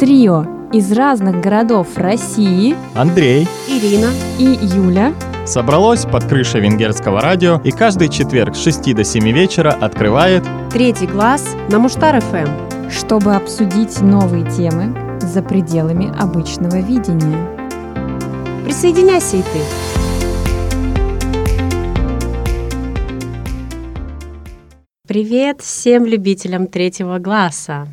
Трио из разных городов России Андрей Ирина и Юля собралось под крышей венгерского радио и каждый четверг с 6 до 7 вечера открывает Третий глаз на Муштар ФМ. чтобы обсудить новые темы за пределами обычного видения. Присоединяйся и ты. Привет всем любителям третьего глаза.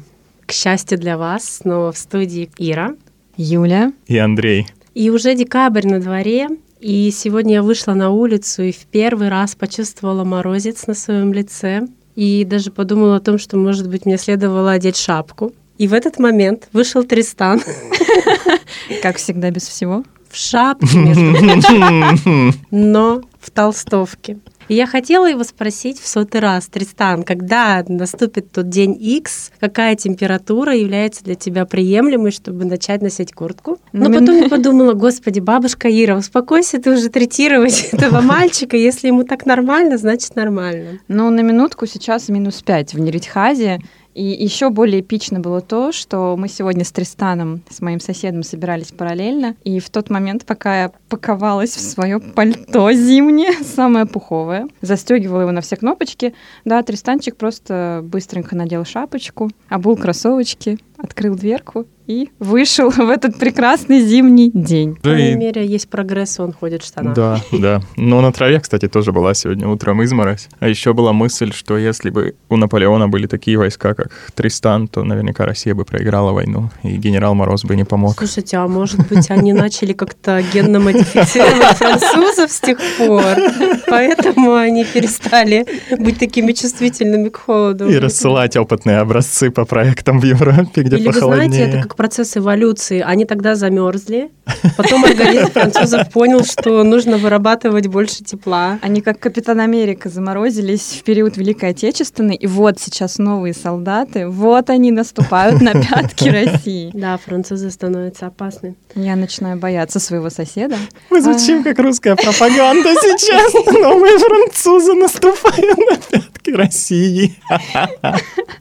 К счастью для вас, снова в студии Ира. Юля, и Андрей. И уже декабрь на дворе, и сегодня я вышла на улицу и в первый раз почувствовала морозец на своем лице. И даже подумала о том, что, может быть, мне следовало одеть шапку. И в этот момент вышел Тристан как всегда, без всего. в шапке, но в толстовке. И я хотела его спросить в сотый раз, Тристан, когда наступит тот день X, какая температура является для тебя приемлемой, чтобы начать носить куртку? Но Ну, потом я подумала, господи, бабушка Ира, успокойся ты уже третировать этого мальчика, если ему так нормально, значит нормально. Ну, на минутку сейчас минус 5 в Неритхазе. И еще более эпично было то, что мы сегодня с Тристаном, с моим соседом, собирались параллельно. И в тот момент, пока я паковалась в свое пальто зимнее, самое пуховое, застегивала его на все кнопочки, да, Тристанчик просто быстренько надел шапочку, обул кроссовочки, открыл дверку и вышел в этот прекрасный зимний день. По крайней мере, есть прогресс, он ходит в штанах. Да, да. Но на траве, кстати, тоже была сегодня утром изморозь. А еще была мысль, что если бы у Наполеона были такие войска, как Тристан, то наверняка Россия бы проиграла войну, и генерал Мороз бы не помог. Слушайте, а может быть, они начали как-то генно модифицировать французов с тех пор, поэтому они перестали быть такими чувствительными к холоду. И рассылать опытные образцы по проектам в Европе, где Или вы похолоднее. знаете, это как процесс эволюции. Они тогда замерзли, потом организм французов понял, что нужно вырабатывать больше тепла. Они как Капитан Америка заморозились в период Великой Отечественной, и вот сейчас новые солдаты, вот они наступают на пятки России. Да, французы становятся опасны. Я начинаю бояться своего соседа. Мы звучим как русская пропаганда сейчас. Новые французы наступают на пятки России.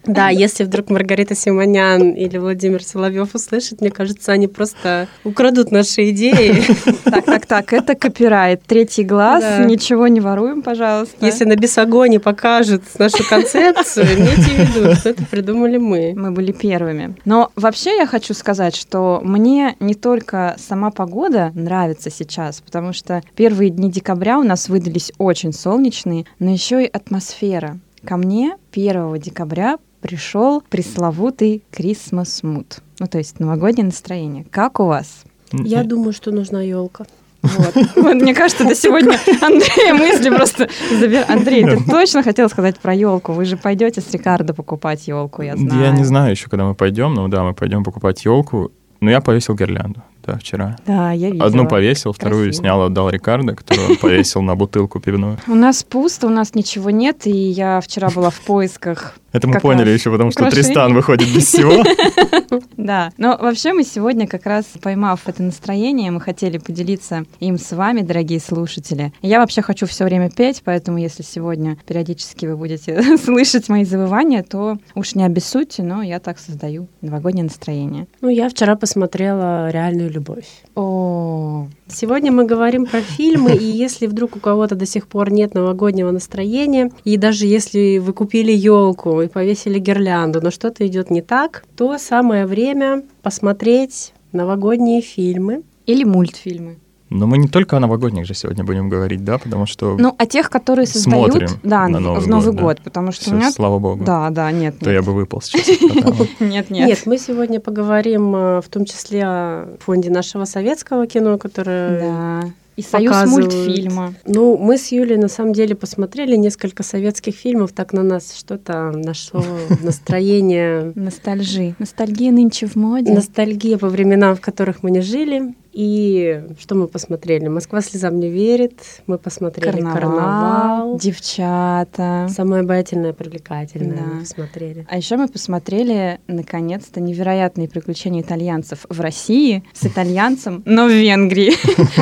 Да, если вдруг Маргарита Симонян или Владимир Соловьев услышат, мне кажется, они просто украдут наши идеи. Так, так, так, это копирайт. Третий глаз, ничего не воруем, пожалуйста. Если на Бесогоне покажут нашу концепцию, имейте в виду, что это придумали мы. Мы были первыми. Но вообще я хочу сказать, что мне не только сама погода нравится сейчас, потому что первые дни декабря у нас выдались очень солнечные, но еще и атмосфера. Ко мне 1 декабря пришел пресловутый Christmas mood. Ну, то есть новогоднее настроение. Как у вас? Я думаю, что нужна елка. Вот. Вот, мне кажется, до сегодня Андрей мысли просто забер- Андрей, ты точно хотел сказать про елку? Вы же пойдете с Рикардо покупать елку, я знаю. Я не знаю еще, когда мы пойдем, но да, мы пойдем покупать елку. Но я повесил гирлянду, да, вчера. Да, я видела. Одну повесил, вторую Красиво. снял, отдал Рикардо, которую он повесил на бутылку пивную. У нас пусто, у нас ничего нет, и я вчера была в поисках. Это мы Как поняли еще, потому что украшение. Тристан выходит без всего. Да, но вообще мы сегодня как раз поймав это настроение, мы хотели поделиться им с вами, дорогие слушатели. Я вообще хочу все время петь, поэтому если сегодня периодически вы будете слышать мои завывания, то уж не обессудьте, но я так создаю новогоднее настроение. Ну, я вчера посмотрела «Реальную любовь». О, Сегодня мы говорим про фильмы, и если вдруг у кого-то до сих пор нет новогоднего настроения, и даже если вы купили елку и повесили гирлянду, но что-то идет не так, то самое время посмотреть новогодние фильмы. или мультфильмы. Но мы не только о новогодних же сегодня будем говорить, да, потому что Ну, а тех, которые создают Смотрим да, на в- Новый в Новый год, год, да. потому что всё, у меня... слава богу, Да, да, нет, то я нет. бы выпал сейчас. Нет, нет. Нет, мы сегодня поговорим э, в том числе о фонде нашего советского кино, которое Да. И союз показывают. мультфильма. Ну, мы с Юлей на самом деле посмотрели несколько советских фильмов, так на нас что-то нашло настроение, Ностальжи. Ностальгия нынче в моде. ностальгия по временам, в которых мы не жили. И что мы посмотрели? «Москва слезам не верит», мы посмотрели Карнавал, «Карнавал», девчата. «Самая обаятельная привлекательная» Да. мы посмотрели. А еще мы посмотрели, наконец-то, невероятные приключения итальянцев в России с итальянцем, но в Венгрии.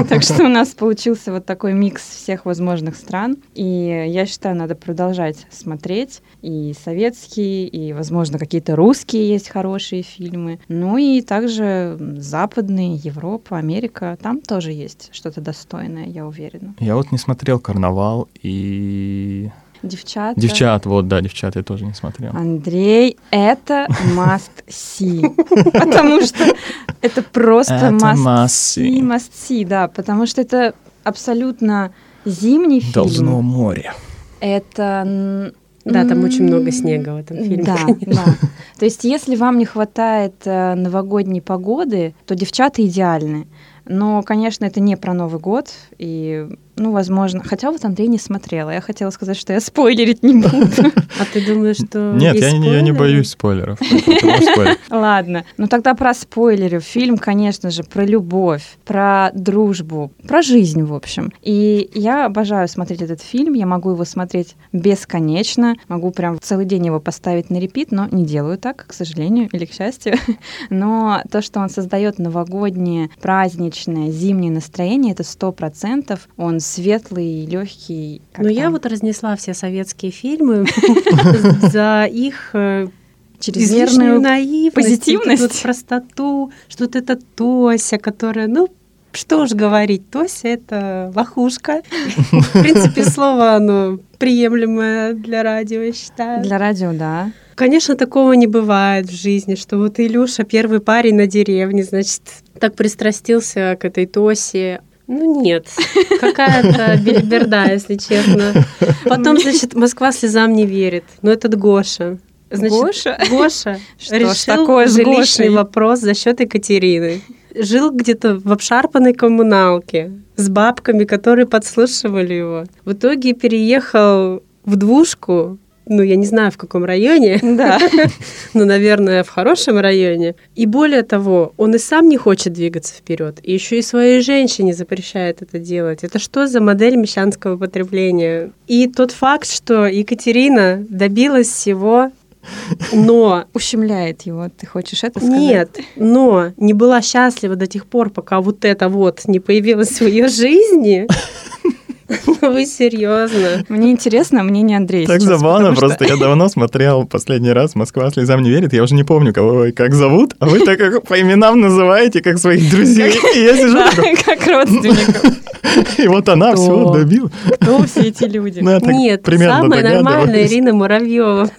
Так что у нас получился вот такой микс всех возможных стран. И я считаю, надо продолжать смотреть и советские, и, возможно, какие-то русские есть хорошие фильмы. Ну и также западные, Европа, Америка. Там тоже есть что-то достойное, я уверена. Я вот не смотрел «Карнавал» и... Девчата. «Девчат», вот, да, «Девчат» я тоже не смотрел. Андрей, это must see. Потому что это просто must see. must see, да, потому что это абсолютно зимний фильм. «Должно море». Это... Да, там очень много снега в этом фильме. Да, да. То есть, если вам не хватает э, новогодней погоды, то девчата идеальны. Но, конечно, это не про Новый год, и, ну, возможно... Хотя вот Андрей не смотрела. Я хотела сказать, что я спойлерить не буду. А ты думаешь, что Нет, я не, я не боюсь спойлеров. Ладно, ну тогда про спойлеры. Фильм, конечно же, про любовь, про дружбу, про жизнь, в общем. И я обожаю смотреть этот фильм, я могу его смотреть бесконечно, могу прям целый день его поставить на репит, но не делаю так, к сожалению или к счастью. Но то, что он создает новогоднее, праздничное, зимнее настроение, это сто процентов. Он светлый, легкий. Ну, я вот разнесла все советские фильмы за их э, чрезмерную наивность, позитивность. простоту, что вот эта Тося, которая, ну, что уж говорить, Тося — это лохушка. В принципе, слово, оно приемлемое для радио, я считаю. Для радио, да. Конечно, такого не бывает в жизни, что вот Илюша, первый парень на деревне, значит, так пристрастился к этой Тосе. Ну нет, какая-то бельберда, если честно. Потом, значит, Москва слезам не верит. Но этот Гоша. Значит, Гоша? Гоша Что ж решил такое жилищный Гошей? вопрос за счет Екатерины. Жил где-то в обшарпанной коммуналке с бабками, которые подслушивали его. В итоге переехал в двушку, ну, я не знаю, в каком районе, Да. ну, наверное, в хорошем районе. И более того, он и сам не хочет двигаться вперед, и еще и своей женщине запрещает это делать. Это что за модель мещанского потребления? И тот факт, что Екатерина добилась всего, но Ущемляет его, ты хочешь это сказать? нет, но не была счастлива до тех пор, пока вот это вот не появилось в ее жизни. Ну вы серьезно? Мне интересно мнение Андрея Так сейчас, забавно, что- просто я давно смотрел последний раз «Москва слезам не верит», я уже не помню, кого и как зовут, а вы так как по именам называете, как своих друзей, и я сижу такой, как родственников. и вот она все добила. Кто все эти люди? Ну, Нет, самая нормальная. Ирина Муравьева.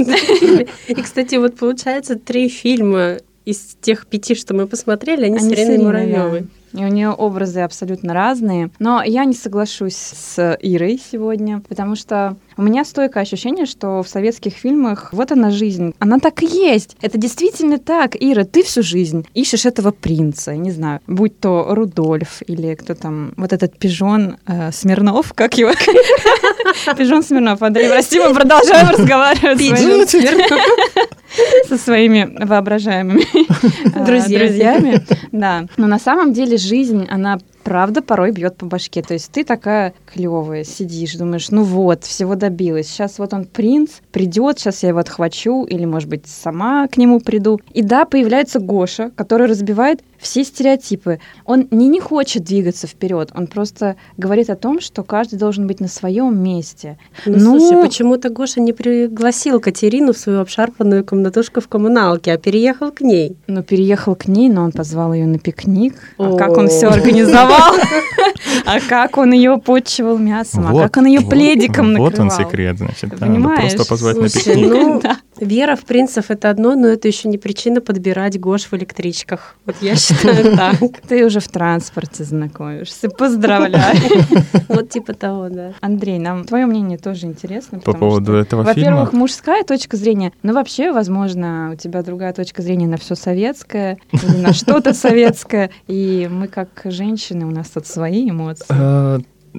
И, кстати, вот получается три фильма из тех пяти, что мы посмотрели, они, с Они с Ириной Ириной, Муравьевой. И у нее образы абсолютно разные. Но я не соглашусь с Ирой сегодня, потому что у меня стойкое ощущение, что в советских фильмах вот она жизнь. Она так и есть. Это действительно так. Ира, ты всю жизнь ищешь этого принца, не знаю, будь то Рудольф или кто там, вот этот пижон э, Смирнов, как его? Пижон Смирнов. Андрей, прости, мы продолжаем разговаривать со своими воображаемыми э, друзьями. Да. Но на самом деле жизнь, она правда порой бьет по башке. То есть ты такая клевая, сидишь, думаешь, ну вот, всего добилась. Сейчас вот он принц, придет, сейчас я его отхвачу, или, может быть, сама к нему приду. И да, появляется Гоша, который разбивает все стереотипы. Он не не хочет двигаться вперед, он просто говорит о том, что каждый должен быть на своем месте. Ну, Ну- слушай, почему-то Гоша не пригласил Катерину в свою обшарпанную комнатушку в коммуналке, а переехал к ней. Ну, переехал к ней, но он позвал ее на пикник. А О. как он все организовал? А как он ее почивал мясом? А как он ее пледиком накрывал? Вот он секрет, значит. Просто позвать на пикник. ну, вера в принцев это одно, но это еще не причина подбирать Гош в электричках. Вот я считаю так. Ты уже в транспорте знакомишься. Поздравляю. Вот типа того, да. Андрей, нам твое мнение тоже интересно. По поводу этого Во-первых, фильма. мужская точка зрения, но вообще, возможно, у тебя другая точка зрения на все советское или на что-то советское. И мы, как женщины, у нас тут свои эмоции.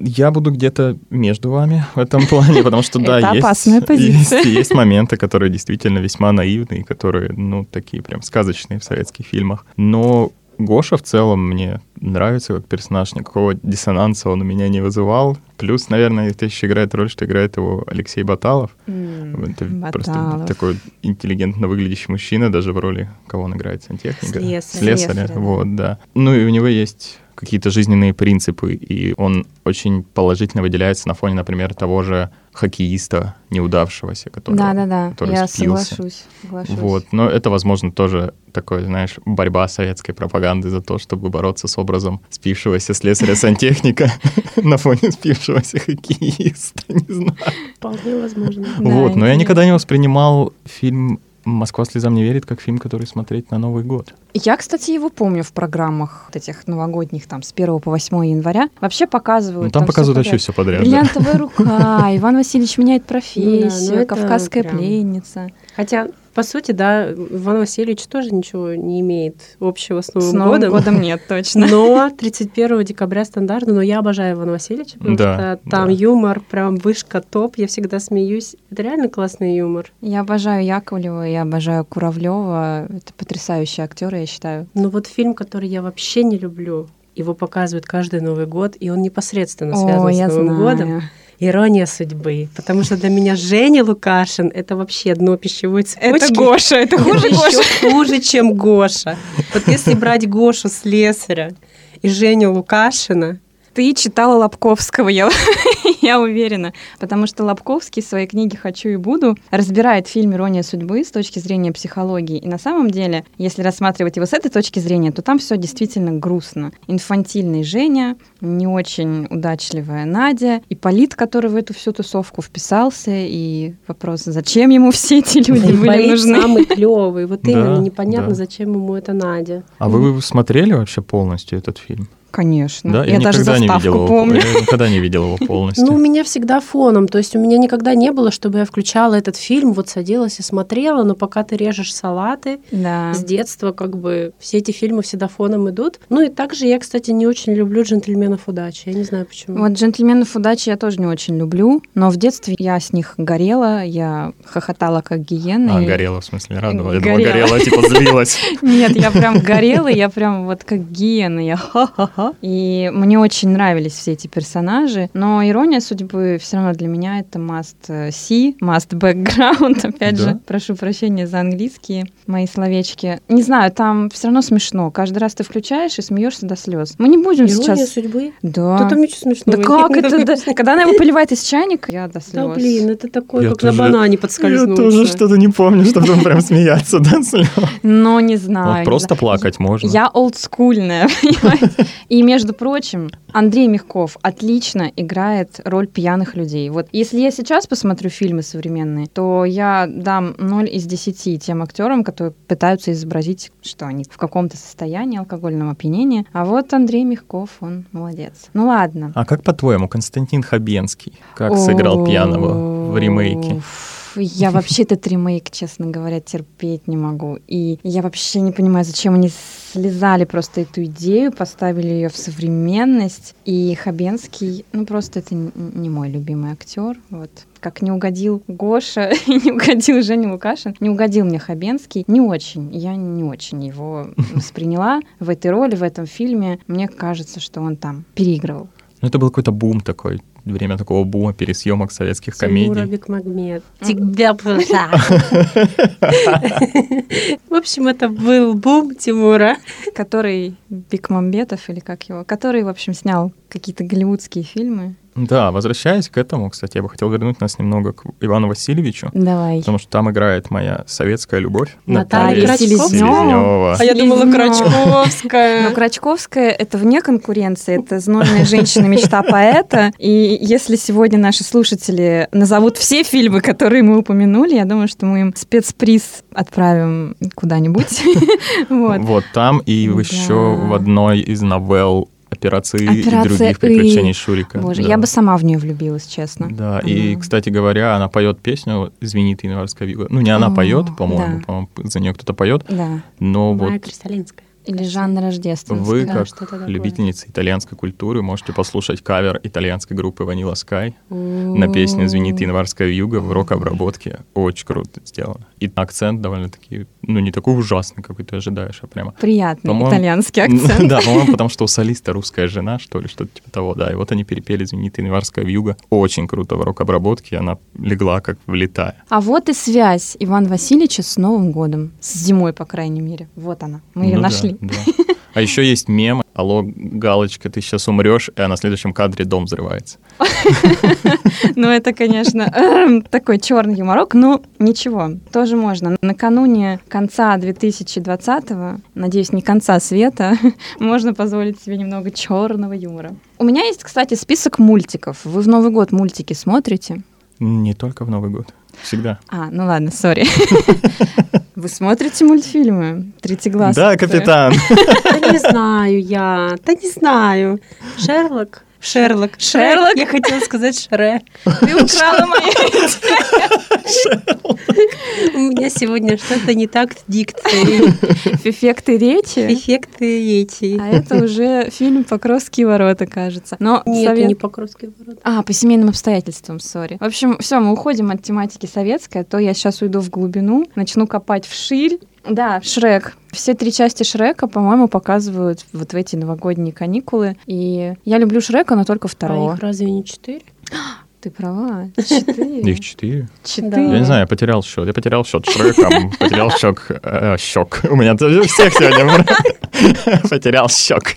Я буду где-то между вами в этом плане, потому что, да, Это есть, моменты, которые действительно весьма наивные, которые, ну, такие прям сказочные в советских фильмах. Но Гоша в целом мне нравится как персонаж, никакого диссонанса он у меня не вызывал. Плюс, наверное, это еще играет роль, что играет его Алексей Баталов. М, Это Баталов. просто такой интеллигентно выглядящий мужчина, даже в роли, кого он играет, сантехника? Слесаря. Слесаря, Слесаря, да. вот, да. Ну и у него есть какие-то жизненные принципы, и он очень положительно выделяется на фоне, например, того же хоккеиста неудавшегося, который, Да-да-да, который я спился. соглашусь. соглашусь. Вот, но это, возможно, тоже такой, знаешь, борьба советской пропаганды за то, чтобы бороться с образом спившегося слесаря-сантехника на фоне спившегося хоккеиста, не знаю. Вполне возможно. Да, Вот, но я никогда не воспринимал фильм «Москва слезам не верит» как фильм, который смотреть на Новый год. Я, кстати, его помню в программах вот этих новогодних, там, с 1 по 8 января. Вообще показывают... Ну, там всё показывают вообще все подряд. да. Бриллиантовая рука, Иван Васильевич меняет Ну профессию, это кавказская прям- пленница. Хотя, по сути, да, Иван Васильевич тоже ничего не имеет общего с Новым С Новым годом. годом нет, точно. Но 31 декабря стандартно, но я обожаю Ивана Васильевича, потому Да, что там да. юмор прям вышка топ, я всегда смеюсь. Это реально классный юмор. Я обожаю Яковлева, я обожаю Куравлева. Это потрясающие актеры, я считаю. Но вот фильм, который я вообще не люблю, его показывают каждый Новый год, и он непосредственно связан О, с я Новым знаю. годом. Ирония судьбы. Потому что для меня Женя Лукашин это вообще дно пищевой цепочки. Это Гоша, это хуже Это Гоша. еще хуже, чем Гоша. Вот если брать Гошу Слесаря и Женю Лукашина, Ты читала Лобковского, я, я уверена. Потому что Лобковский в своей книге «Хочу и буду» разбирает фильм «Ирония судьбы» с точки зрения психологии. И на самом деле, если рассматривать его с этой точки зрения, то там все действительно грустно. Инфантильный Женя, не очень удачливая Надя, и Полит, который в эту всю тусовку вписался, и вопрос, зачем ему все эти люди были Болит нужны. самый клевый. Вот Да, именно непонятно, да. зачем ему это Надя. А вы смотрели вообще полностью этот фильм? Конечно. Да, я, даже никогда не заставку видел его. помню. Я никогда не видел его полностью. Ну, у меня всегда фоном. То есть у меня никогда не было, чтобы я включала этот фильм, вот садилась и смотрела, но пока ты режешь салаты, Да. с детства как бы все эти фильмы всегда фоном идут. Ну и также я, кстати, не очень люблю «Джентльменов удачи». Я не знаю почему. Вот «Джентльменов удачи» я тоже не очень люблю, но в детстве я с них горела, я хохотала как гиена. А, и- горела, в смысле, радовала. Я думала, горела, типа злилась. Нет, я прям горела, я прям вот как гиена, я ха-ха-ха. И мне очень нравились все эти персонажи, но ирония судьбы все равно для меня это must э, see, must background, опять Да. же, прошу прощения за английские мои словечки. Не знаю, там все равно смешно. Каждый раз ты включаешь и смеешься до слез. Мы не будем «Ирония сейчас... судьбы»? Да. Да там ничего смешного Да как это? да? Когда она его поливает из чайника, я до слез. Да блин, это такое, Я как тоже- на банане Я подскользнуться. тоже что-то не помню, чтобы там прям смеяться, да, слез? Но не знаю. Вот не просто знаю. плакать можно. Я олдскульная, понимаете? И, между прочим, Андрей Мягков отлично играет роль пьяных людей. Вот если я сейчас посмотрю фильмы современные, то я дам 0 из 10 тем актерам, которые пытаются изобразить, что они в каком-то состоянии алкогольного опьянения. А вот Андрей Мягков, он молодец. Ну ладно. А как по-твоему, Константин Хабенский, как сыграл пьяного в ремейке? Я вообще этот ремейк, честно говоря, терпеть не могу. И я вообще не понимаю, зачем они слезали просто эту идею, поставили ее в современность. И Хабенский, ну просто это не мой любимый актер. Вот как не угодил Гоша, не угодил Женя Лукашин, не угодил мне Хабенский. Не очень. Я не очень его восприняла в этой роли, в этом фильме. Мне кажется, что он там переигрывал. Ну, это был какой-то бум такой, время такого бума пересъемок советских Тимура комедий. Бекмагмед. Тебя просто. В общем, это был бум Тимура. который Бекмамбетов или как его, который, в общем, снял какие-то голливудские фильмы. Да, возвращаясь к этому, кстати, я бы хотел вернуть нас немного к Ивану Васильевичу, Давай. потому что там играет моя советская любовь. Наталья Крачкова. Селезнёва. А я думала. Крачковская. Но Крачковская — это вне конкуренции, это знойная женщина, мечта поэта. И если сегодня наши слушатели назовут все фильмы, которые мы упомянули, я думаю, что мы им спецприз отправим куда-нибудь. Вот. Там и еще в одной из новелл операции и «Операция других И». приключений Шурика. Боже, Да. я бы сама в нее влюбилась, честно. Да, и, Мгм. кстати говоря, она поет песню «Извини, ты январская вилла». Ну, не она О, поет, по-моему, да. по-моему, за нее кто-то поет, Да. но Майя вот Кристалинская. Или Жанна Рождественская. Вы, Да, как любительница итальянской культуры, можете послушать кавер итальянской группы Vanilla Sky на песню «Звенит январская вьюга» в рок-обработке. Очень круто сделано. И акцент довольно-таки, ну, не такой ужасный, какой ты ожидаешь, а прямо... Приятный По-моему, итальянский акцент. Да, по-моему, потому что у солиста русская жена, что ли, что-то типа того, да. И вот они перепели «Звенит январская вьюга». Очень круто в рок-обработке, она легла как влетая. А вот и связь Ивана Васильевича с Новым годом. С зимой, по крайней мере. Вот она. Мы ее Ну да, да. А еще есть мем «Алло, галочка, ты сейчас умрешь», а на следующем кадре дом взрывается. Ну, это, конечно, эм, такой черный юморок. Ну, ничего, тоже можно. Накануне конца 2020-го, надеюсь, не конца света, можно позволить себе немного черного юмора. У меня есть, кстати, список мультиков. Вы в Новый год мультики смотрите? Не только в Новый год. Всегда. А, ну ладно, сори. Вы смотрите мультфильмы? Третьеглаз. Да, капитан. Да не знаю я, да не знаю. Шерлок? Шерлок. Шерлок? Я хотела сказать Шре. Ты украла мои У меня сегодня что-то не так с дикцией. эффекты речи. Эффекты эти. А это уже фильм «Покровские ворота», кажется. Но Нет, совет- не Покровские ворота. А, по семейным обстоятельствам, сори. В общем, все, мы уходим от тематики советской, а то я сейчас уйду в глубину, начну копать вширь. Да, Шрек. Все три части Шрека, по-моему, показывают вот в эти новогодние каникулы. И я люблю Шрека, но только А второго. их разве не четыре? Ты права. Четыре. Их четыре. Четыре. Я не знаю, я потерял счет. Я потерял счет Шреком, потерял щек, э, щек. У меня всех сегодня потерял щек.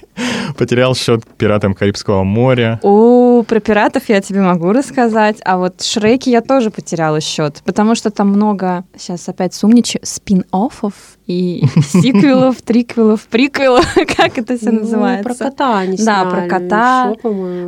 Потерял счет пиратам Карибского моря. О, про пиратов я тебе могу рассказать, а вот Шреки я тоже потеряла счет, потому что там много, сейчас опять сумничаю, спин-оффов и сиквелов, триквелов, приквелов, как это все Ну, называется. Про кота они Да, про кота.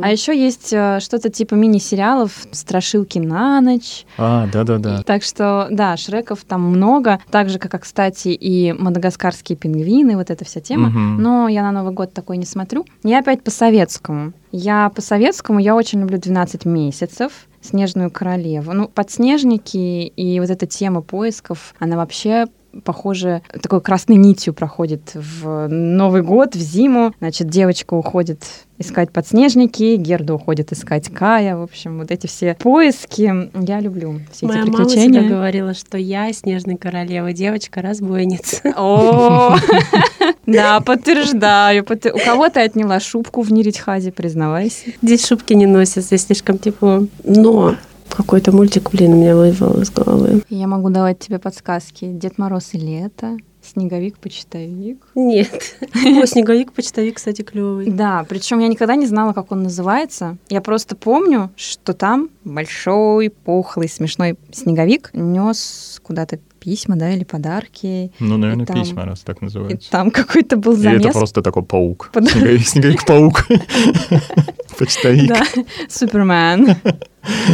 А еще есть э, что-то типа мини-сериалов «Страшилки на ночь». А, да-да-да. Так что, да, Шреков там много. Так же, как, кстати, и мадагаскарские пингвины, вот эта вся тема. Но я на Новый год такой не смотрю. Я опять по советскому. Я по советскому, я очень люблю «12 месяцев», «Снежную королеву». Ну, «Подснежники» и вот эта тема поисков, она вообще похоже, такой красной нитью проходит в Новый год, в зиму. Значит, девочка уходит искать подснежники, Герда уходит искать Кая. В общем, вот эти все поиски я люблю. Все Моя эти мама всегда приключения. говорила, что я снежная королева, девочка-разбойница. О, да, подтверждаю. Подтвер- У кого ты отняла шубку в Неритхазе, признавайся. Здесь шубки не носят, здесь слишком тепло. Но какой-то мультик, блин, у меня вывел из головы. Я могу давать тебе подсказки. Дед Мороз и лето, Снеговик-почтовик. Нет. О, снеговик, почтовик, кстати, клевый. Да, причем я никогда не знала, как он называется. Я просто помню, что там большой, пухлый, смешной снеговик нес куда-то письма, да, или подарки. Ну, наверное, И там- письма, раз так И называется. там какой-то был замес. это просто такой паук. Под- Снеговик- Снеговик-паук. Почтовик. Да, Супермен.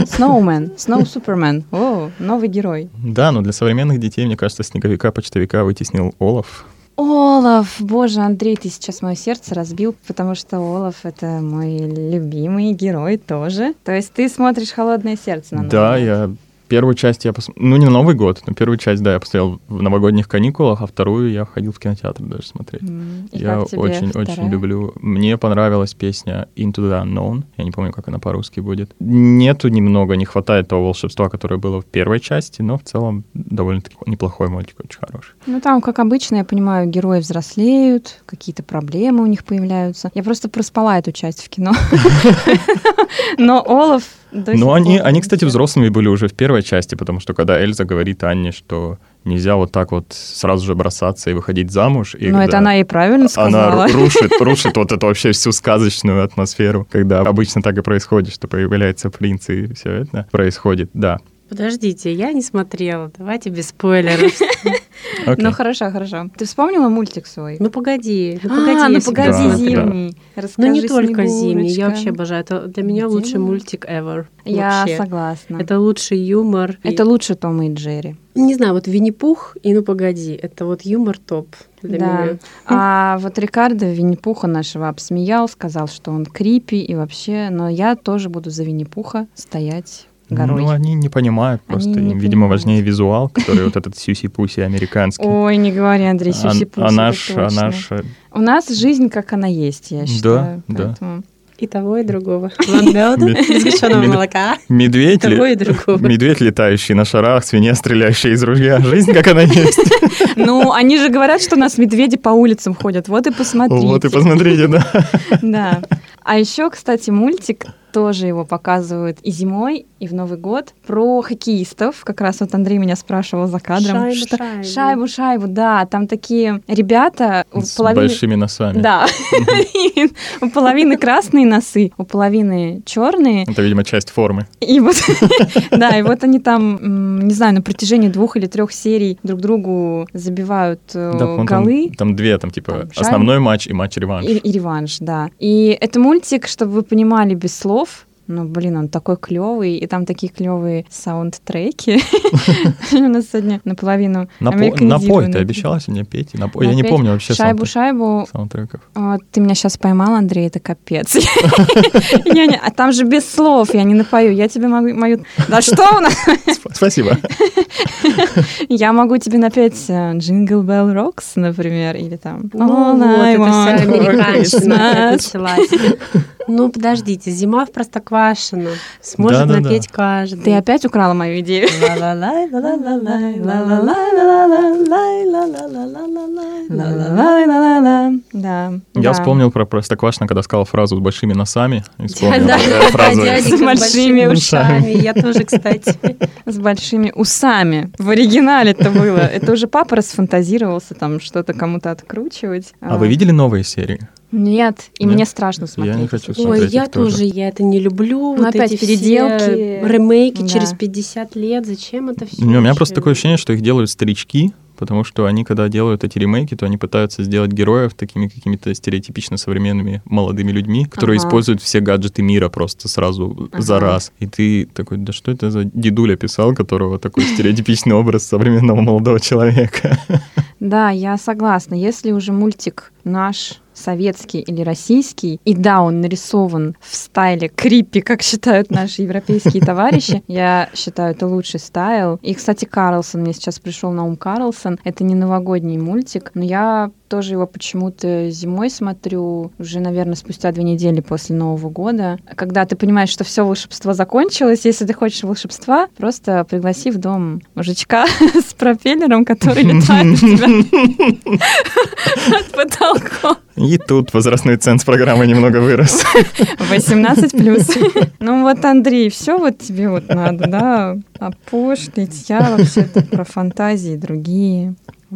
Сноумен. Сноу Супермен. О, новый герой. Да, но для современных детей, мне кажется, снеговика-почтовика вытеснил Олаф. Олаф, боже, Андрей, ты сейчас мое сердце разбил, потому что Олаф — это мой любимый герой тоже. То есть ты смотришь «Холодное сердце» на Новый Да, я первую часть я посмотрел, ну не на Новый год, но первую часть, да, я посмотрел в новогодних каникулах, а вторую я ходил в кинотеатр даже смотреть. М, и я очень-очень люблю. Мне понравилась песня Into the Unknown. Я не помню, как она по-русски будет. Нету немного, не хватает того волшебства, которое было в первой части, но в целом довольно-таки неплохой мультик, очень хороший. Ну, там, как обычно, я понимаю, герои взрослеют, какие-то проблемы у них появляются. Я просто проспала эту часть в кино. Но Олаф Но они, они, кстати, взрослыми были уже в первой части, потому что когда Эльза говорит Анне, что нельзя вот так вот сразу же бросаться и выходить замуж. И Но это когда она и правильно сказала. Она ру- рушит, рушит вот эту вообще всю сказочную атмосферу, когда обычно так и происходит, что появляется принц и все это происходит, да. Подождите, я не смотрела. Давайте без спойлеров. Ну, хорошо, хорошо. Ты вспомнила мультик свой? Ну погоди, ну погоди. а, ну погоди, посмотрю. да. зимний. Ну не только зимний, я вообще обожаю. Это для меня лучший мультик ever. Я согласна. Это, Это лучший юмор. И- лучше Тома и Джерри. Не знаю, вот Винни-Пух и ну погоди, это вот юмор топ для Да. меня. А вот Рикардо Винни-Пуха нашего обсмеял, сказал, что он крипи и вообще, но я тоже буду за Винни-Пуха стоять горой. Ну, они не понимают просто. Они не Им, видимо, понимают. важнее визуал, который вот этот сюси-пуси американский. Ой, не говори, Андрей, А- сюси а наш, а наш э, У нас жизнь, как она есть, я Да, считаю. да. поэтому- И того, и другого. Без сгущенного молока. медведь, Того ли- и другого. медведь, летающий на шарах, свинья, стреляющая из ружья. Жизнь, как она есть. Ну, они же говорят, что у нас медведи по улицам ходят. Вот и посмотрите. Вот и посмотрите, да. Да. А еще, кстати, мультик тоже его показывают и зимой, и в Новый год про хоккеистов. Как раз вот Андрей меня спрашивал за кадром. Шайбу, что- шайбу. шайбу, шайбу, да. Там такие ребята у С половины- большими носами. Да. У половины красные носы, у половины черные. Это, видимо, часть формы. И вот, да, и вот они там, не знаю, на протяжении двух или трех серий друг другу забивают э, голы. Там две, там типа основной матч и матч-реванш. И, и реванш, да. И это мультик, чтобы вы понимали без слов. Ну, блин, он такой клевый, и там такие клевые саундтреки. У нас сегодня наполовину Напой, ты обещала сегодня петь? Я не помню вообще Шайбу, шайбу. саундтреков. А, Ты меня сейчас поймал, Андрей, это капец. А там же без слов, я не напою. Я тебе могу мою... Да что у нас? Сп- Спасибо. Я могу тебе напеть Jingle Bell Rocks, например, или там Ну вот, это вся американщина началась. Ну, подождите, зима в Простоквашино. Сможет да, напеть да, каждый. Ты опять украла мою идею. Да. Я вспомнил про Простоквашино, когда сказал фразу с большими носами. Вспомнил фразу. С большими ушами. Я тоже, кстати. С большими усами. В оригинале это было. Это уже папа расфантазировался там что-то кому-то откручивать. А вы видели новые серии? Нет, и Нет? мне страшно смотреть. не хочу эти Ой, смотреть я тоже. тоже, я это не люблю. Ну, вот опять эти переделки. все ремейки Да. через 50 лет. Зачем это все? У меня просто такое ощущение, что их делают старички, потому что они, когда делают эти ремейки, то они пытаются сделать героев такими какими-то стереотипично современными молодыми людьми, которые Ага. используют все гаджеты мира просто сразу за Ага. раз. И ты такой, да что это за дедуля писал, которого такой стереотипичный образ современного молодого человека? Да, я согласна. Если уже мультик наш советский или российский, и да, он нарисован в стайле крипи, как считают наши европейские товарищи, я считаю, это лучший стайл. И, кстати, Карлсон, мне сейчас пришел на ум Карлсон, это не новогодний мультик, но я тоже его почему-то зимой смотрю, уже, наверное, спустя две недели после Нового года. Когда ты понимаешь, что все волшебство закончилось, если ты хочешь волшебства, просто пригласи в дом мужичка с пропеллером, который летает от потолка. И тут возрастной ценз программы немного вырос. 18 плюс. Ну вот, Андрей, все вот тебе вот надо, да, опошлить. Я вообще-то про фантазии другие.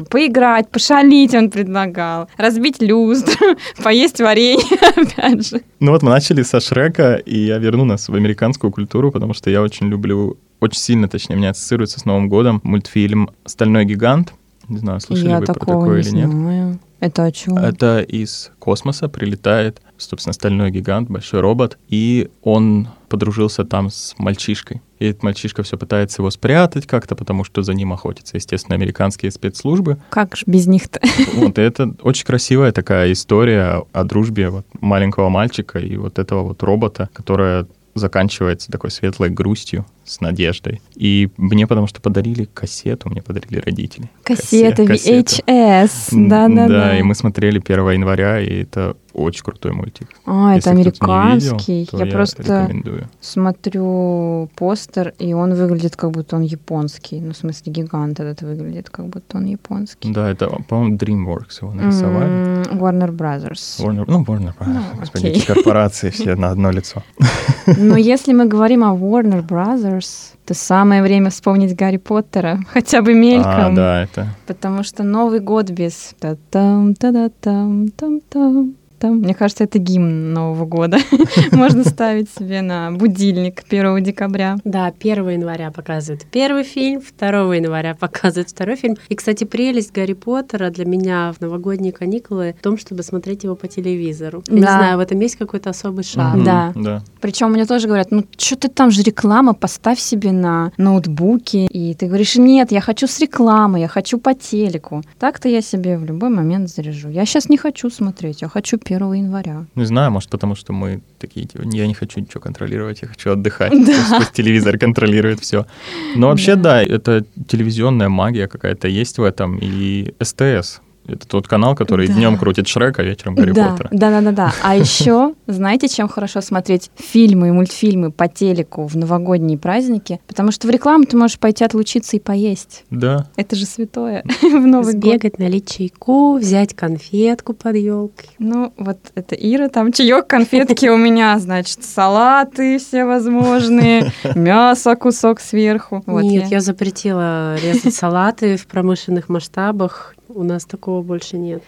Поиграть, пошалить он предлагал, разбить люстру, поесть варенье, опять же. Ну вот мы начали со Шрека, и я верну нас в американскую культуру, потому что я очень люблю, очень сильно, точнее, мне ассоциируется с Новым годом мультфильм «Стальной гигант». Не знаю, слышали Я вы про такое не или нет. знаю. Это о чем? Это из космоса прилетает, собственно, стальной гигант, большой робот, и он подружился там с мальчишкой. И этот мальчишка все пытается его спрятать как-то, потому что за ним охотятся, естественно, американские спецслужбы. Как ж без них-то? Вот и это очень красивая такая история о дружбе вот маленького мальчика и вот этого вот робота, которая заканчивается такой светлой грустью с надеждой. И мне потому что подарили кассету, мне подарили родители. Кассета, Кассета. VHS. Да-да-да. Да, и мы смотрели 1 января, и это очень крутой мультик. А, это Если кто-то не видел, американский. то я просто рекомендую. смотрю постер, и он выглядит, как будто он японский. Ну, в смысле, гигант этот выглядит, как будто он японский. Да, это, по-моему, DreamWorks его нарисовали. Warner Brothers. Warner, ну, Warner, Ну, господи, эти корпорации все на одно лицо. Но если мы говорим о Warner Brothers, то самое время вспомнить Гарри Поттера, хотя бы А, мельком. да, это... Потому что Новый год без та-там, та-да-там, там-там. Там. Мне кажется, это гимн Нового года. Можно ставить себе на будильник 1 декабря. Да, 1 января показывают первый фильм, 2 января показывают второй фильм. И, кстати, прелесть Гарри Поттера для меня в новогодние каникулы в том, чтобы смотреть его по телевизору. Я не Да. знаю, в этом есть какой-то особый. Мгм, Да. Да. Причем мне тоже говорят, ну что ты там же реклама, поставь себе на ноутбуке. И ты говоришь, нет, я хочу с рекламой, я хочу по телеку. Так-то я себе в любой момент заряжу. Я сейчас не хочу смотреть, я хочу 1 января. Не знаю, может, потому что мы такие, типа, я не хочу ничего контролировать, я хочу отдыхать. Да. Пусть телевизор контролирует все. Но вообще, да. да, это телевизионная магия какая-то есть в этом, и СТС это тот канал, который да. днем крутит Шрек, а вечером Гарри да, Поттера. Да, да, да, да. А еще, знаете, чем хорошо смотреть фильмы и мультфильмы по телеку в новогодние праздники? Потому что в рекламу ты можешь пойти отлучиться и поесть. Да. Это же святое в Новый год. Сбегать, налить чайку, взять конфетку под елкой. Ну, вот это Ира, там чаек, конфетки у меня, значит, салаты все возможные, мясо, кусок сверху. Нет, я запретила резать салаты в промышленных масштабах у нас такого больше нет.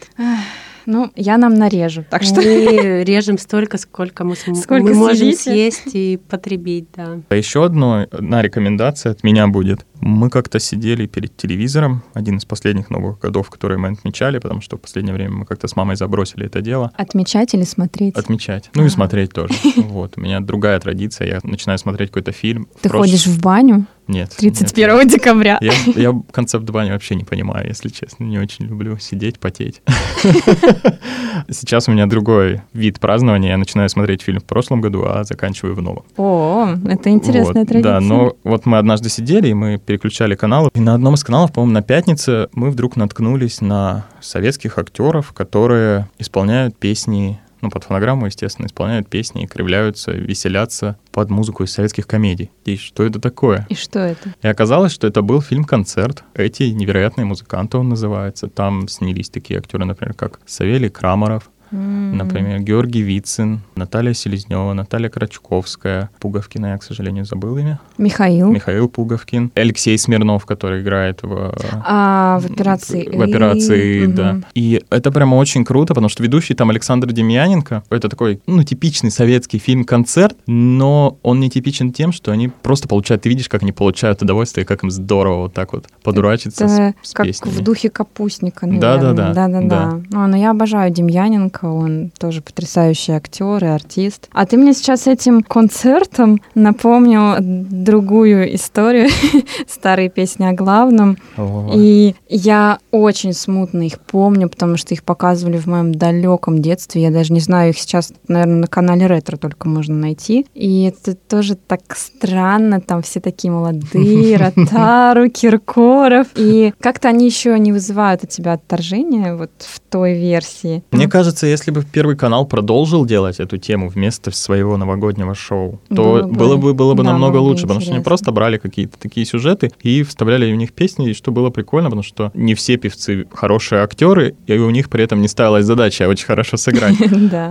Ну, я нам нарежу, так что... Мы режем столько, сколько мы, см... сколько мы можем съесть и потребить, да. А еще одно, одна рекомендация от меня будет. Мы как-то сидели перед телевизором, один из последних новых годов, которые мы отмечали, потому что в последнее время мы как-то с мамой забросили это дело. Отмечать или смотреть? Отмечать. Ну а. и смотреть тоже. Вот. У меня другая традиция. Я начинаю смотреть какой-то фильм. Ты ходишь в баню? Нет. 31 нет, декабря. Я, я концепт бани вообще не понимаю, если честно. Не очень люблю сидеть, потеть. Сейчас у меня другой вид празднования. Я начинаю смотреть фильм в прошлом году, а заканчиваю в новом. О, это интересная традиция. Да, но вот мы однажды сидели, и мы переключали каналы. И на одном из каналов, по-моему, на пятнице, мы вдруг наткнулись на советских актеров, которые исполняют песни ну, под фонограмму, естественно, исполняют песни, кривляются, веселятся под музыку из советских комедий. И что это такое? И что это? И оказалось, что это был фильм-концерт. Эти невероятные музыканты он называется. Там снялись такие актеры, например, как Савелий Крамаров, Mm. Например, Георгий Вицин, Наталья Селезнева, Наталья Крачковская, Пуговкина, я, к сожалению, забыл имя. Михаил. Михаил Пуговкин. Алексей Смирнов, который играет в... А, в операции. В, операции, да. Угу. И это прямо очень круто, потому что ведущий там Александр Демьяненко, это такой, ну, типичный советский фильм-концерт, но он не типичен тем, что они просто получают, ты видишь, как они получают удовольствие, как им здорово вот так вот подурачиться это с, с как песнями. в духе Капустника, наверное. Да-да-да. Да-да-да. Ну, но я обожаю Демьяненко, он тоже потрясающий актер и артист. А ты мне сейчас этим концертом напомнил другую историю, старые песни о главном. О. И я очень смутно их помню, потому что их показывали в моем далеком детстве. Я даже не знаю, их сейчас, наверное, на канале Ретро только можно найти. И это тоже так странно, там все такие молодые, Ротару, Киркоров. И как-то они еще не вызывают у тебя отторжения вот в той версии. Мне кажется, если бы Первый канал продолжил делать эту тему вместо своего новогоднего шоу, то было бы, было бы, было бы да, намного лучше, интересно. потому что они просто брали какие-то такие сюжеты и вставляли в них песни, и что было прикольно, потому что не все певцы хорошие актеры, и у них при этом не ставилась задача очень хорошо сыграть.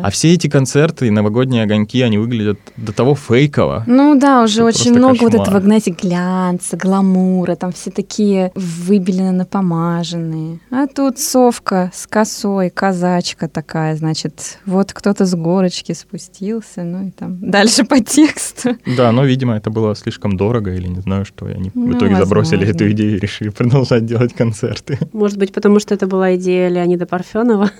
А все эти концерты и новогодние огоньки, они выглядят до того фейково. Ну да, уже очень много вот этого, знаете, глянца, гламура, там все такие выбелены напомаженные. А тут совка с косой, казачка такая, значит, вот кто-то с горочки спустился, ну и там дальше по тексту. Да, но, видимо, это было слишком дорого или не знаю что, и они ну, в итоге возможно. забросили эту идею и решили продолжать делать концерты. Может быть, потому что это была идея Леонида Парфенова,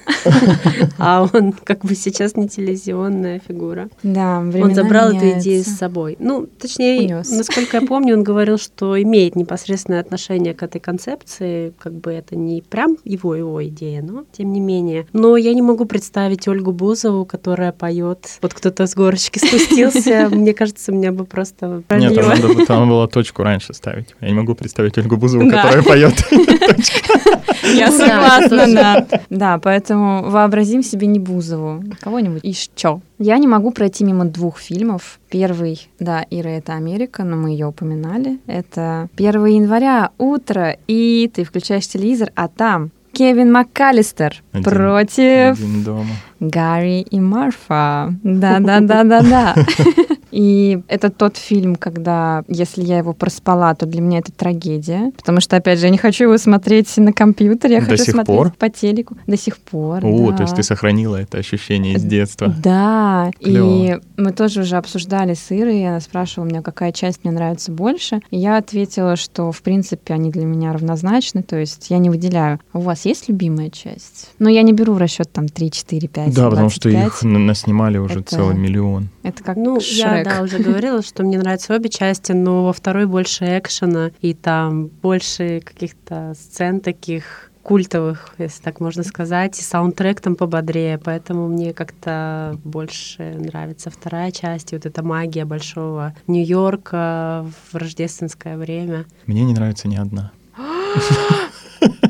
а он как бы сейчас не телевизионная фигура. Да, Он забрал эту идею с собой. Ну, точнее, насколько я помню, он говорил, что имеет непосредственное отношение к этой концепции, как бы это не прям его его идея, но тем не менее. Но я не могу представить Ольгу Бузову, которая поет. Вот кто-то с горочки спустился. Мне кажется, меня бы просто Нет, там было точку раньше ставить. Я не могу представить Ольгу Бузову, которая поет. Я согласна, да. Да, поэтому вообразим себе не Бузову, кого-нибудь. И что? Я не могу пройти мимо двух фильмов. Первый, да, Ира, это Америка, но мы ее упоминали. Это 1 января, утро, и ты включаешь телевизор, а там Кевин МакКаллистер один, против один дома. Гарри и Марфа. Да-да-да-да-да. И это тот фильм, когда, если я его проспала, то для меня это трагедия. Потому что, опять же, я не хочу его смотреть на компьютере, я До хочу смотреть пор? по телеку. До сих пор. О, да. то есть ты сохранила это ощущение из детства. Да. Клево. И мы тоже уже обсуждали с Ирой, и она спрашивала меня, какая часть мне нравится больше. И я ответила, что, в принципе, они для меня равнозначны, то есть я не выделяю. У вас есть любимая часть? Но я не беру в расчет там 3, 4, 5, Да, потому что их наснимали уже Это- целый миллион. Это как Ну, я, Шрек. да, уже говорила, что мне нравятся обе части, но во второй больше экшена, и там больше каких-то сцен таких культовых, если так можно сказать, и саундтрек там пободрее, поэтому мне как-то больше нравится вторая часть, и вот эта магия большого Нью-Йорка в рождественское время. Мне не нравится ни одна.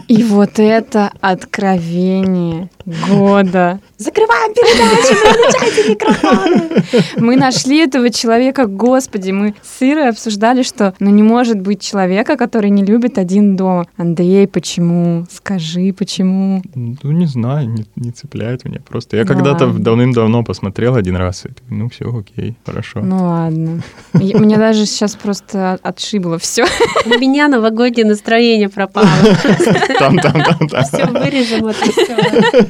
И вот это откровение года. Закрываем передачу, выключайте микрофоны. Мы нашли этого человека, господи, мы с Ирой обсуждали, что ну не может быть человека, который не любит один дома. Андрей, почему? Скажи, почему? Ну, не знаю, не, не цепляет меня просто. Я Ну когда-то давным-давно посмотрел один раз, и ну все, окей, хорошо. Ну ладно. Мне даже сейчас просто отшибло все. У меня новогоднее настроение пропало. Там, там, там, там. Все, вырежем это все.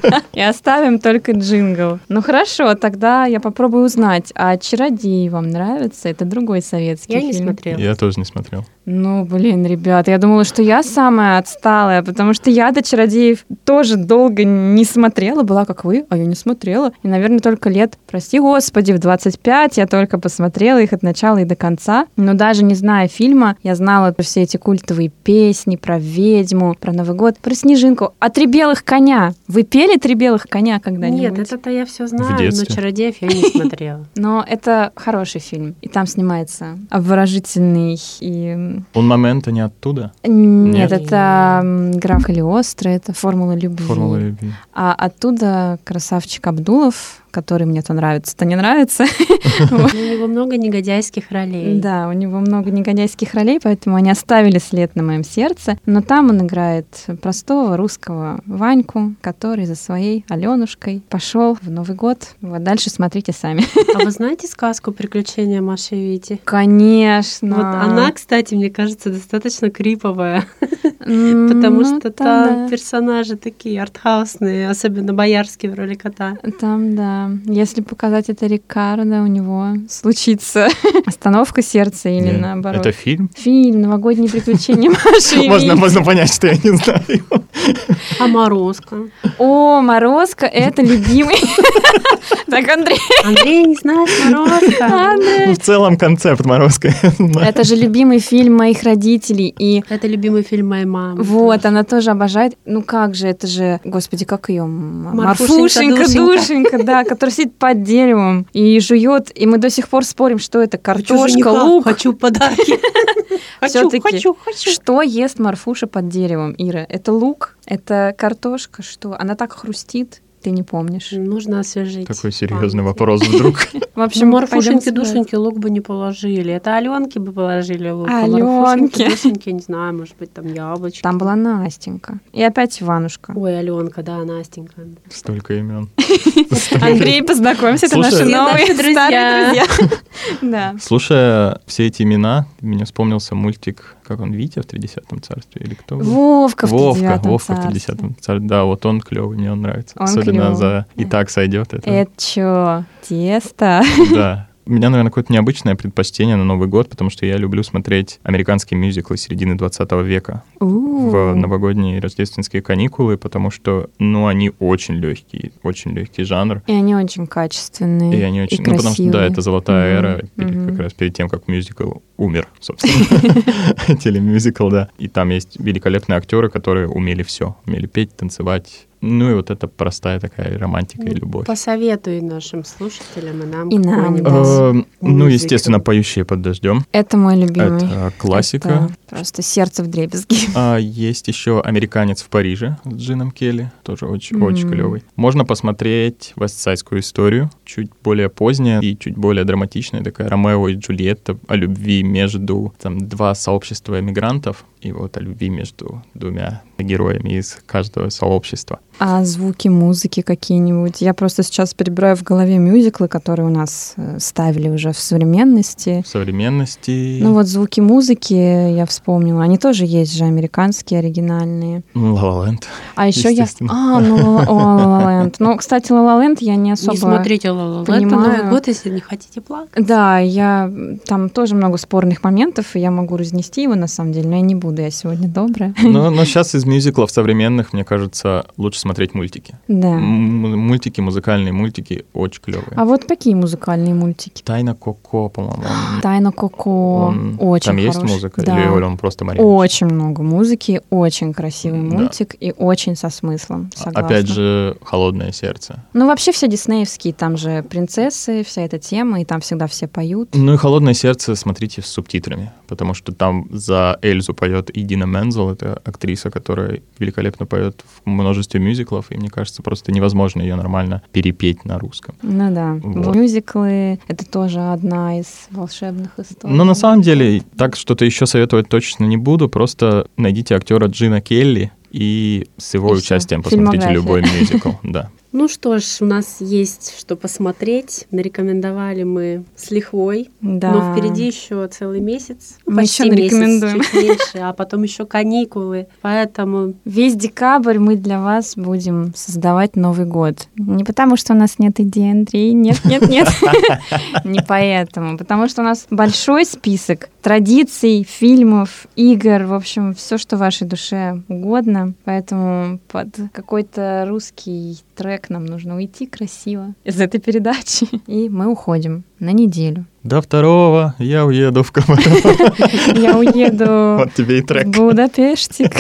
И оставим только джингл. Ну хорошо, тогда я попробую узнать, а «Чародей» вам нравится? Это другой советский Я фильм. не смотрела. Я тоже не смотрел. Ну, блин, ребята, я думала, что я самая отсталая, потому что я до «Чародеев» тоже долго не смотрела, была как вы, а я не смотрела. И, наверное, только лет, прости господи, в 25 я только посмотрела их от начала и до конца. Но даже не зная фильма, я знала все эти культовые песни, про ведьму, про Новый год, про снежинку. А «Три белых коня». Вы пели «Три белых коня» когда-нибудь? Нет, это-то я все знаю, но чародеев я не смотрела. Но это хороший фильм. И там снимается обворожительный и... Он момента не оттуда. Нет, это граф Калиостро, это формула любви. Формула любви. А оттуда красавчик Абдулов, который мне то нравится, то не нравится. У него много негодяйских ролей. Да, у него много негодяйских ролей, поэтому они оставили след на моем сердце. Но там он играет простого русского Ваньку, который за своей Аленушкой пошел в Новый год. Вот дальше смотрите сами. А вы знаете сказку «Приключения Маши и Вити»? Конечно. Вот она, кстати, мне кажется, достаточно криповая, потому ну, что там персонажи такие артхаусные, особенно боярский в роли кота. Там, да. Если показать это Рикардо, у него случится остановка сердца или Нет, наоборот. Это фильм? Фильм «Новогодние приключения Маши Можно, Вити». можно понять, что я не знаю. А Морозко? О, Морозко — это любимый. Так, Андрей. Андрей не знает Морозко? Ну, в целом концепт Морозко. Это же любимый фильм моих родителей. И Это любимый фильм моей мамы. вот, она тоже обожает. Ну как же, это же, господи, как ее? Марфушенька, душенька, да, которая сидит под деревом и жует. И мы до сих пор спорим, что это Хочу картошка, жениха, лук. Хочу подарки. Хочу, хочу, хочу. Что ест Марфуша под деревом, Ира? Это лук? Это картошка? Что? Она так хрустит, ты не помнишь. Нужно освежить. Такой серьезный память. вопрос вдруг. В общем, сюда. душеньке лук бы не положили. Это Аленке бы положили лук. а. Марфушеньке, душеньке, не знаю, может быть, там яблочко. Там была Настенька. И опять Иванушка. Ой, Аленка, да, Настенька. Столько имен. Андрей, познакомься, это наши новые друзья. Да. Слушая все эти имена, мне вспомнился мультик, как он, Витя в «Тридесятом царстве» или кто? был? Вовка в Вовка, тридевятом Вовка в царстве. «Тридесятом царстве». Да, вот он клевый, мне он нравится. Он Особенно клёвый. за «И так сойдет». Это, Это чё, тесто? да. У меня, наверное, какое-то необычное предпочтение на Новый год, потому что я люблю смотреть американские мюзиклы середины 20 века в новогодние и рождественские каникулы, потому что, ну, они очень легкие, очень легкий жанр. И они очень качественные. И они очень... и ну, потому что, да, это золотая Мгм, эра, перед- мгм. как раз перед тем, как мюзикл умер, собственно. Телемюзикл, да. И там есть великолепные актеры, которые умели все. Умели петь, танцевать. Ну и вот это простая такая романтика и любовь. Посоветуй нашим слушателям и нам И нам. Эм, Ну, естественно, «Поющие под дождем». Это мой любимый. Это классика. Это просто сердце в дребезги. А есть еще «Американец в Париже» с Джином Келли, тоже очень, очень Мгм. клевый. Можно посмотреть «Вестсайдскую историю», чуть более поздняя и чуть более драматичная, такая «Ромео и Джульетта» о любви между там два сообщества эмигрантов и вот о любви между двумя героями из каждого сообщества. А звуки музыки какие-нибудь? Я просто сейчас перебираю в голове мюзиклы, которые у нас э, ставили уже в современности. В современности... Ну вот звуки музыки я вспомнила. Они тоже есть же американские, оригинальные. «Ла Ла Ленд». А еще я... А, ну «Ла- о, «Ла Ла Ленд». Ну, кстати, «Ла Ла Ленд» я не особо... Не смотрите «Ла-Ла Ленд» на понимаю. Новый год, если не хотите плакать. Да, я... Там тоже много спорных моментов, и я могу разнести его, на самом деле, но я не буду, я сегодня добрая. Но, но сейчас из мюзиклов современных, мне кажется, лучше смотреть мультики. Да. М- Мультики, музыкальные мультики очень клевые. А вот какие музыкальные мультики? Тайна Коко, по-моему. Тайна Коко. он- Очень Там есть хороший. музыка? Да. Или он просто марионетка? Очень много музыки, очень красивый Да. мультик и очень со смыслом. Согласна. Опять же, холодное сердце. Ну, вообще все диснеевские, там же принцессы, вся эта тема, и там всегда все поют. Ну и холодное сердце смотрите с субтитрами, потому что там за Эльзу поет Идина Мензел, это актриса, которая великолепно поет в множестве мюзиклов, и мне кажется, просто невозможно ее нормально перепеть на русском. Ну да, Вот. мюзиклы — это тоже одна из волшебных историй. Но на самом деле, так что-то еще советовать точно не буду, просто найдите актера Джина Келли и с его И участием посмотрите любой мюзикл. Да. Ну что ж, у нас есть что посмотреть. Нарекомендовали мы с лихвой. Да. Но впереди еще целый месяц. Ну, Мы почти еще месяц, нарекомендуем. чуть меньше, а потом еще каникулы. Поэтому Весь декабрь мы для вас будем создавать Новый год. Не потому, что у нас нет идей, Андрей. Нет, нет, нет. Не поэтому. Потому что у нас большой список традиций, фильмов, игр, в общем, все, что вашей душе угодно. Поэтому под какой-то русский трек нам нужно уйти красиво из этой передачи. И мы уходим на неделю. До второго я уеду в Комаров. Я уеду Вот тебе и в трек. Будапештик.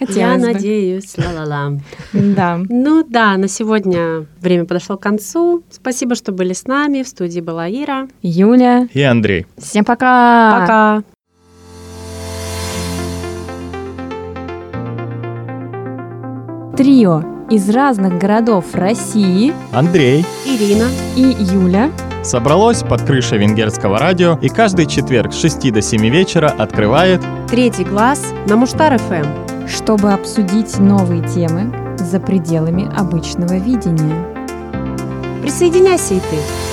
я надеюсь, ла-ла-ла. Да. Ну да, на сегодня время подошло к концу. Спасибо, что были с нами. В студии была Ира. Юля. И Андрей. Всем пока. Пока. Трио из разных городов России Андрей Ирина. и Юля собралось под крышей венгерского радио и каждый четверг с 6 до 7 вечера открывает Третий глаз на Муштар ФМ. чтобы обсудить новые темы за пределами обычного видения. Присоединяйся и ты.